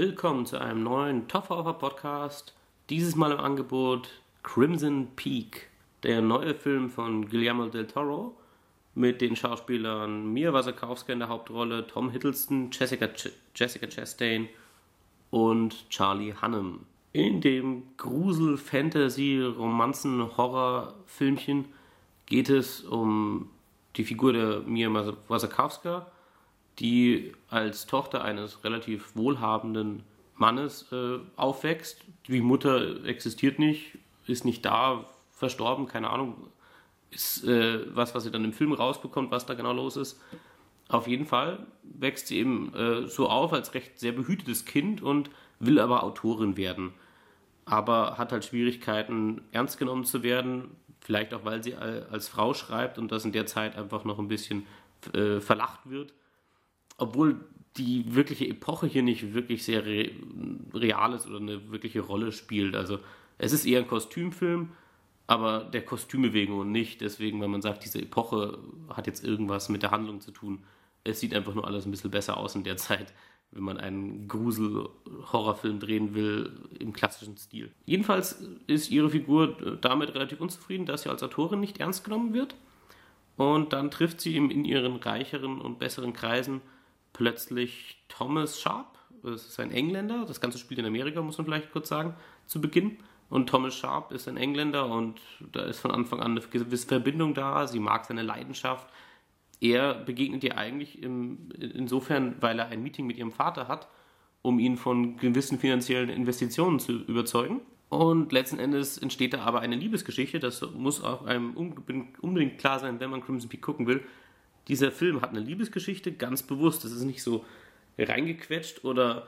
willkommen zu einem neuen Topfer Podcast. Dieses Mal im Angebot Crimson Peak, der neue Film von Guillermo del Toro mit den Schauspielern Mia Wasikowska in der Hauptrolle, Tom Hiddleston, Jessica, Ch Jessica Chastain und Charlie Hunnam. In dem Grusel-, Fantasy-, Romanzen-, Horror-Filmchen geht es um die Figur der Mia Wasikowska, die als Tochter eines relativ wohlhabenden Mannes äh, aufwächst. Die Mutter existiert nicht, ist nicht da, verstorben, keine Ahnung, ist äh, was, was sie dann im Film rausbekommt, was da genau los ist. Auf jeden Fall wächst sie eben äh, so auf als recht sehr behütetes Kind und will aber Autorin werden. Aber hat halt Schwierigkeiten, ernst genommen zu werden. Vielleicht auch, weil sie als Frau schreibt und das in der Zeit einfach noch ein bisschen äh, verlacht wird. Obwohl die wirkliche Epoche hier nicht wirklich sehr re real ist oder eine wirkliche Rolle spielt. Also es ist eher ein Kostümfilm, aber der Kostüme wegen und nicht deswegen, weil man sagt, diese Epoche hat jetzt irgendwas mit der Handlung zu tun. Es sieht einfach nur alles ein bisschen besser aus in der Zeit, wenn man einen Grusel-Horrorfilm drehen will im klassischen Stil. Jedenfalls ist ihre Figur damit relativ unzufrieden, dass sie als Autorin nicht ernst genommen wird. Und dann trifft sie in ihren reicheren und besseren Kreisen plötzlich Thomas Sharp. Das ist ein Engländer. Das Ganze spielt in Amerika, muss man vielleicht kurz sagen, zu Beginn. Und Thomas Sharp ist ein Engländer und da ist von Anfang an eine gewisse Verbindung da. Sie mag seine Leidenschaft. Er begegnet ihr eigentlich im, insofern, weil er ein Meeting mit ihrem Vater hat, um ihn von gewissen finanziellen Investitionen zu überzeugen. Und letzten Endes entsteht da aber eine Liebesgeschichte. Das muss auch einem unbedingt klar sein, wenn man Crimson Peak gucken will dieser Film hat eine Liebesgeschichte, ganz bewusst. Das ist nicht so reingequetscht oder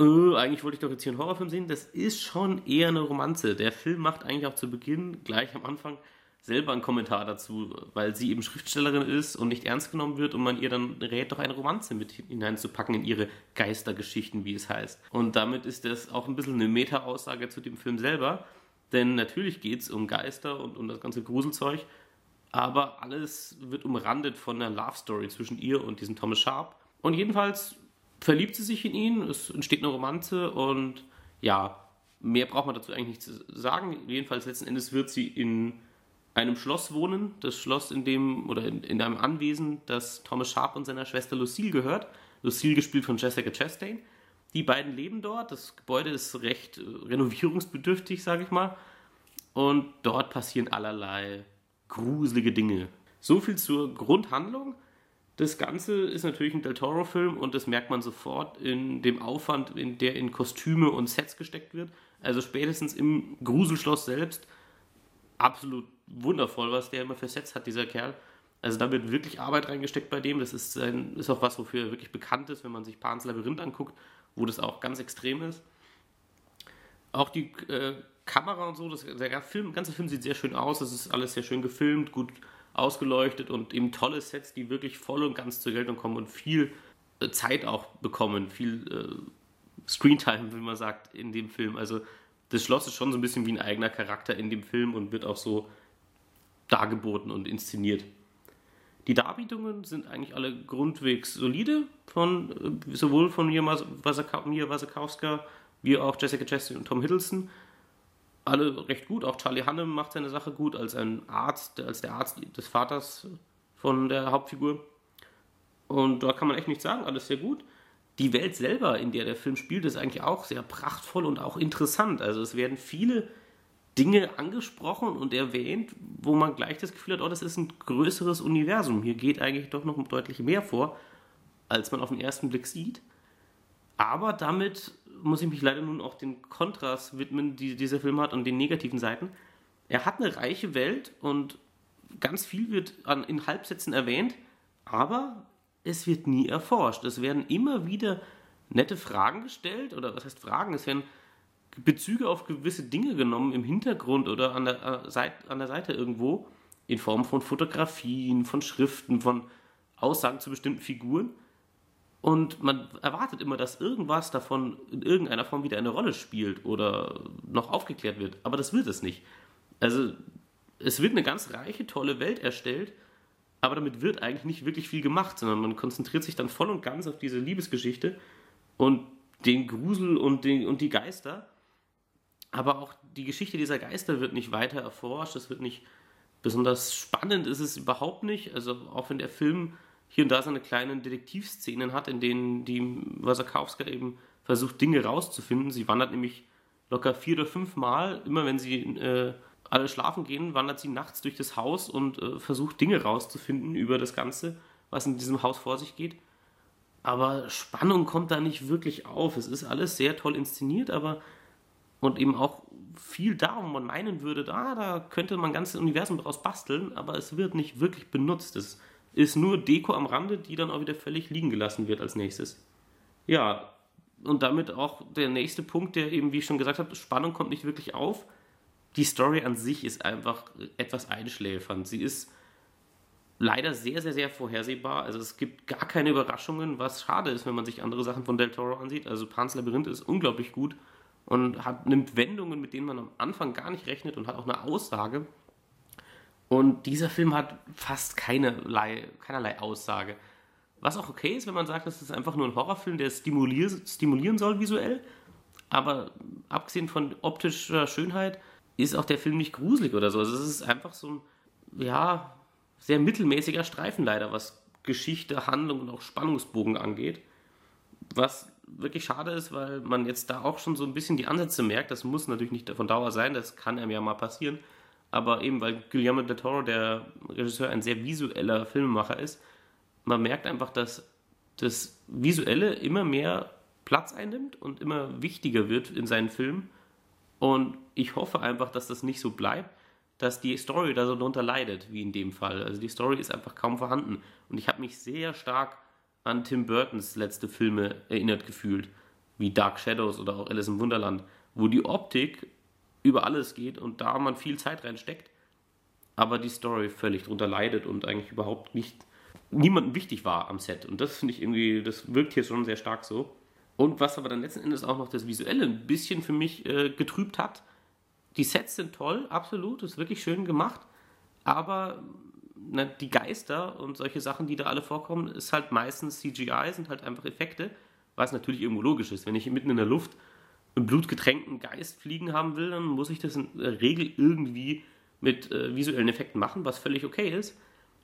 äh, eigentlich wollte ich doch jetzt hier einen Horrorfilm sehen. Das ist schon eher eine Romanze. Der Film macht eigentlich auch zu Beginn, gleich am Anfang, selber einen Kommentar dazu, weil sie eben Schriftstellerin ist und nicht ernst genommen wird und man ihr dann rät, doch eine Romanze mit hineinzupacken in ihre Geistergeschichten, wie es heißt. Und damit ist das auch ein bisschen eine Meta-Aussage zu dem Film selber, denn natürlich geht es um Geister und um das ganze Gruselzeug, aber alles wird umrandet von einer Love Story zwischen ihr und diesem Thomas Sharp. Und jedenfalls verliebt sie sich in ihn, es entsteht eine Romanze und ja, mehr braucht man dazu eigentlich nicht zu sagen. Jedenfalls letzten Endes wird sie in einem Schloss wohnen, das Schloss in dem oder in, in einem Anwesen, das Thomas Sharp und seiner Schwester Lucille gehört. Lucille gespielt von Jessica Chastain. Die beiden leben dort. Das Gebäude ist recht äh, renovierungsbedürftig, sage ich mal. Und dort passieren allerlei gruselige Dinge. So viel zur Grundhandlung. Das Ganze ist natürlich ein Del Toro-Film und das merkt man sofort in dem Aufwand, in der in Kostüme und Sets gesteckt wird. Also spätestens im Gruselschloss selbst. Absolut wundervoll, was der immer für Sets hat, dieser Kerl. Also da wird wirklich Arbeit reingesteckt bei dem. Das ist, ein, ist auch was, wofür er wirklich bekannt ist, wenn man sich Pans Labyrinth anguckt, wo das auch ganz extrem ist. Auch die äh, Kamera und so, das, der Film, ganze Film sieht sehr schön aus, es ist alles sehr schön gefilmt, gut ausgeleuchtet und eben tolle Sets, die wirklich voll und ganz zur Geltung kommen und viel äh, Zeit auch bekommen, viel äh, Screentime, wie man sagt, in dem Film. Also das Schloss ist schon so ein bisschen wie ein eigener Charakter in dem Film und wird auch so dargeboten und inszeniert. Die Darbietungen sind eigentlich alle grundwegs solide, von, äh, sowohl von Mia Wasikowska wie auch Jessica Chastain und Tom Hiddleston alle recht gut. Auch Charlie Hannem macht seine Sache gut als ein Arzt, als der Arzt des Vaters von der Hauptfigur. Und da kann man echt nichts sagen, alles sehr gut. Die Welt selber, in der der Film spielt, ist eigentlich auch sehr prachtvoll und auch interessant. Also es werden viele Dinge angesprochen und erwähnt, wo man gleich das Gefühl hat, oh, das ist ein größeres Universum. Hier geht eigentlich doch noch deutlich mehr vor, als man auf den ersten Blick sieht. Aber damit muss ich mich leider nun auch den Kontrast widmen, die dieser Film hat und den negativen Seiten. Er hat eine reiche Welt und ganz viel wird an, in Halbsätzen erwähnt, aber es wird nie erforscht. Es werden immer wieder nette Fragen gestellt, oder was heißt Fragen? Es werden Bezüge auf gewisse Dinge genommen im Hintergrund oder an der, äh, an der Seite irgendwo, in Form von Fotografien, von Schriften, von Aussagen zu bestimmten Figuren. Und man erwartet immer, dass irgendwas davon in irgendeiner Form wieder eine Rolle spielt oder noch aufgeklärt wird. Aber das wird es nicht. Also es wird eine ganz reiche, tolle Welt erstellt, aber damit wird eigentlich nicht wirklich viel gemacht, sondern man konzentriert sich dann voll und ganz auf diese Liebesgeschichte und den Grusel und, den, und die Geister. Aber auch die Geschichte dieser Geister wird nicht weiter erforscht, es wird nicht besonders spannend, ist es überhaupt nicht. Also auch wenn der Film hier und da seine kleinen Detektivszenen hat, in denen die Wasakowska eben versucht, Dinge rauszufinden. Sie wandert nämlich locker vier oder fünf Mal, immer wenn sie äh, alle schlafen gehen, wandert sie nachts durch das Haus und äh, versucht Dinge rauszufinden über das Ganze, was in diesem Haus vor sich geht. Aber Spannung kommt da nicht wirklich auf. Es ist alles sehr toll inszeniert, aber und eben auch viel da, wo man meinen würde, da, da könnte man ganze Universum daraus basteln, aber es wird nicht wirklich benutzt. Es ist nur Deko am Rande, die dann auch wieder völlig liegen gelassen wird als nächstes. Ja, und damit auch der nächste Punkt, der eben, wie ich schon gesagt habe, Spannung kommt nicht wirklich auf. Die Story an sich ist einfach etwas einschläfernd. Sie ist leider sehr, sehr, sehr vorhersehbar. Also es gibt gar keine Überraschungen, was schade ist, wenn man sich andere Sachen von Del Toro ansieht. Also Pans Labyrinth ist unglaublich gut und hat, nimmt Wendungen, mit denen man am Anfang gar nicht rechnet und hat auch eine Aussage. Und dieser Film hat fast keinerlei, keinerlei Aussage. Was auch okay ist, wenn man sagt, das ist einfach nur ein Horrorfilm, der stimulier stimulieren soll visuell. Aber abgesehen von optischer Schönheit ist auch der Film nicht gruselig oder so. Also es ist einfach so ein, ja, sehr mittelmäßiger Streifen leider, was Geschichte, Handlung und auch Spannungsbogen angeht. Was wirklich schade ist, weil man jetzt da auch schon so ein bisschen die Ansätze merkt. Das muss natürlich nicht von Dauer sein, das kann einem ja mal passieren. Aber eben, weil Guillermo del Toro, der Regisseur, ein sehr visueller Filmemacher ist, man merkt einfach, dass das Visuelle immer mehr Platz einnimmt und immer wichtiger wird in seinen Filmen. Und ich hoffe einfach, dass das nicht so bleibt, dass die Story da so drunter leidet, wie in dem Fall. Also die Story ist einfach kaum vorhanden. Und ich habe mich sehr stark an Tim Burtons letzte Filme erinnert gefühlt, wie Dark Shadows oder auch Alice im Wunderland, wo die Optik über alles geht und da man viel Zeit reinsteckt, aber die Story völlig drunter leidet und eigentlich überhaupt nicht niemandem wichtig war am Set. Und das finde ich irgendwie, das wirkt hier schon sehr stark so. Und was aber dann letzten Endes auch noch das Visuelle ein bisschen für mich äh, getrübt hat, die Sets sind toll, absolut, ist wirklich schön gemacht, aber na, die Geister und solche Sachen, die da alle vorkommen, ist halt meistens CGI, sind halt einfach Effekte, was natürlich irgendwo logisch ist. Wenn ich mitten in der Luft blutgetränkten Geist fliegen haben will, dann muss ich das in der Regel irgendwie mit äh, visuellen Effekten machen, was völlig okay ist.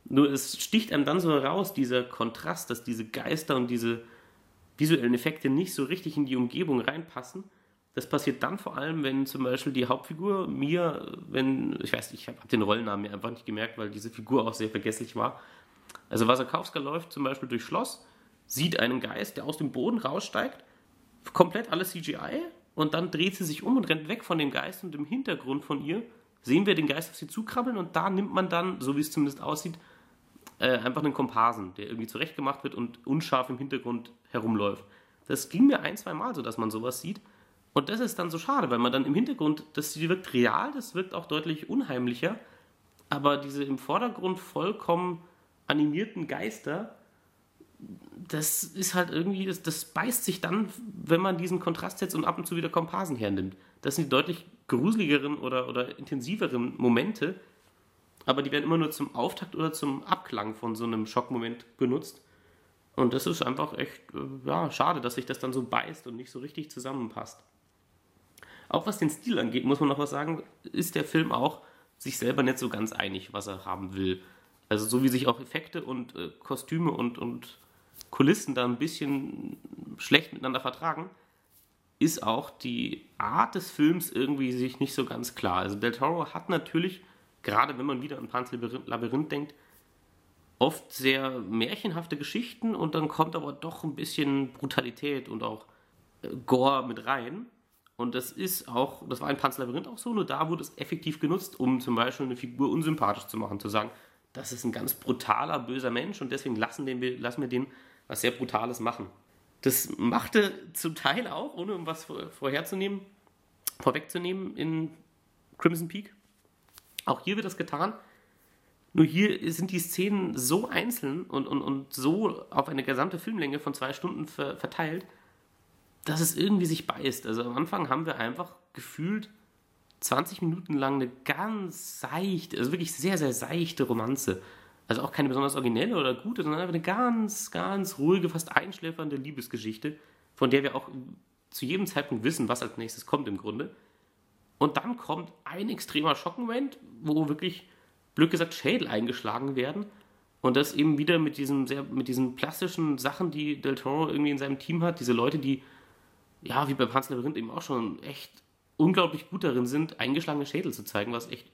Nur es sticht einem dann so heraus, dieser Kontrast, dass diese Geister und diese visuellen Effekte nicht so richtig in die Umgebung reinpassen. Das passiert dann vor allem, wenn zum Beispiel die Hauptfigur mir, wenn, ich weiß ich habe den Rollennamen mir einfach nicht gemerkt, weil diese Figur auch sehr vergesslich war. Also Wasakowska läuft zum Beispiel durch Schloss, sieht einen Geist, der aus dem Boden raussteigt, komplett alles CGI und dann dreht sie sich um und rennt weg von dem Geist und im Hintergrund von ihr sehen wir den Geist auf sie zukrabbeln und da nimmt man dann, so wie es zumindest aussieht, äh, einfach einen Komparsen, der irgendwie zurechtgemacht wird und unscharf im Hintergrund herumläuft. Das ging mir ein, zwei Mal so, dass man sowas sieht. Und das ist dann so schade, weil man dann im Hintergrund, das wirkt real, das wirkt auch deutlich unheimlicher, aber diese im Vordergrund vollkommen animierten Geister, das ist halt irgendwie, das, das beißt sich dann, wenn man diesen Kontrast setzt und ab und zu wieder Komparsen hernimmt. Das sind die deutlich gruseligeren oder, oder intensiveren Momente, aber die werden immer nur zum Auftakt oder zum Abklang von so einem Schockmoment genutzt. Und das ist einfach echt äh, ja, schade, dass sich das dann so beißt und nicht so richtig zusammenpasst. Auch was den Stil angeht, muss man noch was sagen, ist der Film auch sich selber nicht so ganz einig, was er haben will. Also so wie sich auch Effekte und äh, Kostüme und, und Kulissen da ein bisschen schlecht miteinander vertragen, ist auch die Art des Films irgendwie sich nicht so ganz klar. Also Del Toro hat natürlich gerade wenn man wieder an Pans Labyrinth denkt, oft sehr märchenhafte Geschichten und dann kommt aber doch ein bisschen Brutalität und auch äh, Gore mit rein. Und das ist auch, das war in Pans Labyrinth auch so, nur da wurde es effektiv genutzt, um zum Beispiel eine Figur unsympathisch zu machen, zu sagen, das ist ein ganz brutaler, böser Mensch und deswegen lassen, den, lassen wir den was sehr Brutales machen. Das machte zum Teil auch, ohne um was vorherzunehmen, vorwegzunehmen, in Crimson Peak auch hier wird das getan. Nur hier sind die Szenen so einzeln und, und, und so auf eine gesamte Filmlänge von zwei Stunden ver verteilt, dass es irgendwie sich beißt. Also am Anfang haben wir einfach gefühlt 20 Minuten lang eine ganz seichte, also wirklich sehr, sehr seichte Romanze. Also auch keine besonders originelle oder gute, sondern einfach eine ganz, ganz ruhige, fast einschläfernde Liebesgeschichte von der wir auch zu jedem Zeitpunkt wissen, was als nächstes kommt im Grunde. Und dann kommt ein extremer Schockmoment, wo wirklich, blöd gesagt, Schädel eingeschlagen werden. Und das eben wieder mit diesen, sehr, mit diesen plastischen Sachen, die Del Toro irgendwie in seinem Team hat. Diese Leute, die, ja, wie bei Pan's Labyrinth eben auch schon echt unglaublich gut darin sind, eingeschlagene Schädel zu zeigen, was echt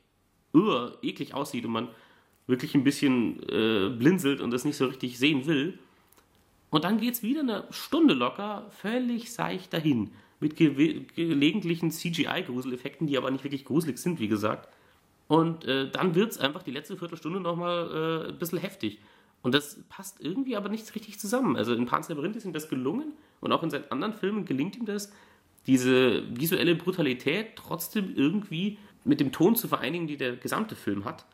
uh, eklig aussieht und man wirklich ein bisschen äh, blinzelt und das nicht so richtig sehen will. Und dann geht es wieder eine Stunde locker, völlig seicht dahin mit ge gelegentlichen CGI-Gruseleffekten, die aber nicht wirklich gruselig sind, wie gesagt. Und äh, dann wird es einfach die letzte Viertelstunde nochmal äh, ein bisschen heftig. Und das passt irgendwie aber nicht richtig zusammen. Also in Pan's Labyrinth ist ihm das gelungen und auch in seinen anderen Filmen gelingt ihm das, diese visuelle Brutalität trotzdem irgendwie mit dem Ton zu vereinigen, die der gesamte Film hat.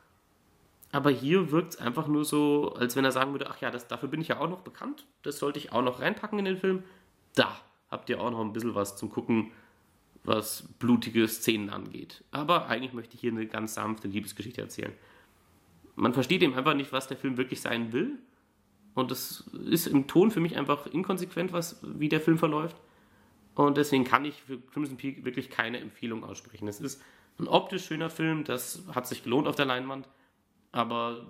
Aber hier wirkt es einfach nur so, als wenn er sagen würde, ach ja, das, dafür bin ich ja auch noch bekannt, das sollte ich auch noch reinpacken in den Film. Da, habt ihr auch noch ein bisschen was zum Gucken, was blutige Szenen angeht. Aber eigentlich möchte ich hier eine ganz sanfte Liebesgeschichte erzählen. Man versteht eben einfach nicht, was der Film wirklich sein will. Und das ist im Ton für mich einfach inkonsequent, was, wie der Film verläuft. Und deswegen kann ich für Crimson Peak wirklich keine Empfehlung aussprechen. Es ist ein optisch schöner Film, das hat sich gelohnt auf der Leinwand. Aber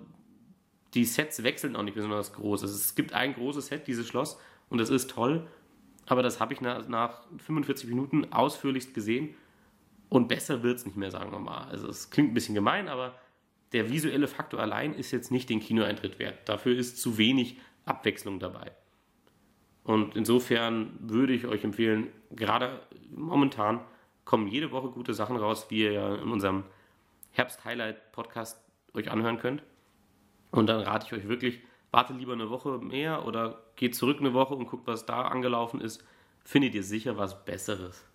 die Sets wechseln auch nicht besonders groß. Also es gibt ein großes Set, dieses Schloss, und das ist toll. Aber das habe ich nach, nach 45 Minuten ausführlichst gesehen und besser wird es nicht mehr, sagen wir mal. Also es klingt ein bisschen gemein, aber der visuelle Faktor allein ist jetzt nicht den Kinoeintritt wert. Dafür ist zu wenig Abwechslung dabei. Und insofern würde ich euch empfehlen, gerade momentan kommen jede Woche gute Sachen raus, wie ihr ja in unserem Herbst-Highlight-Podcast euch anhören könnt. Und dann rate ich euch wirklich, warte lieber eine Woche mehr oder geht zurück eine Woche und guckt, was da angelaufen ist. Findet ihr sicher was Besseres.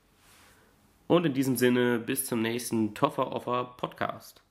Und in diesem Sinne, bis zum nächsten Toffer Offer Podcast.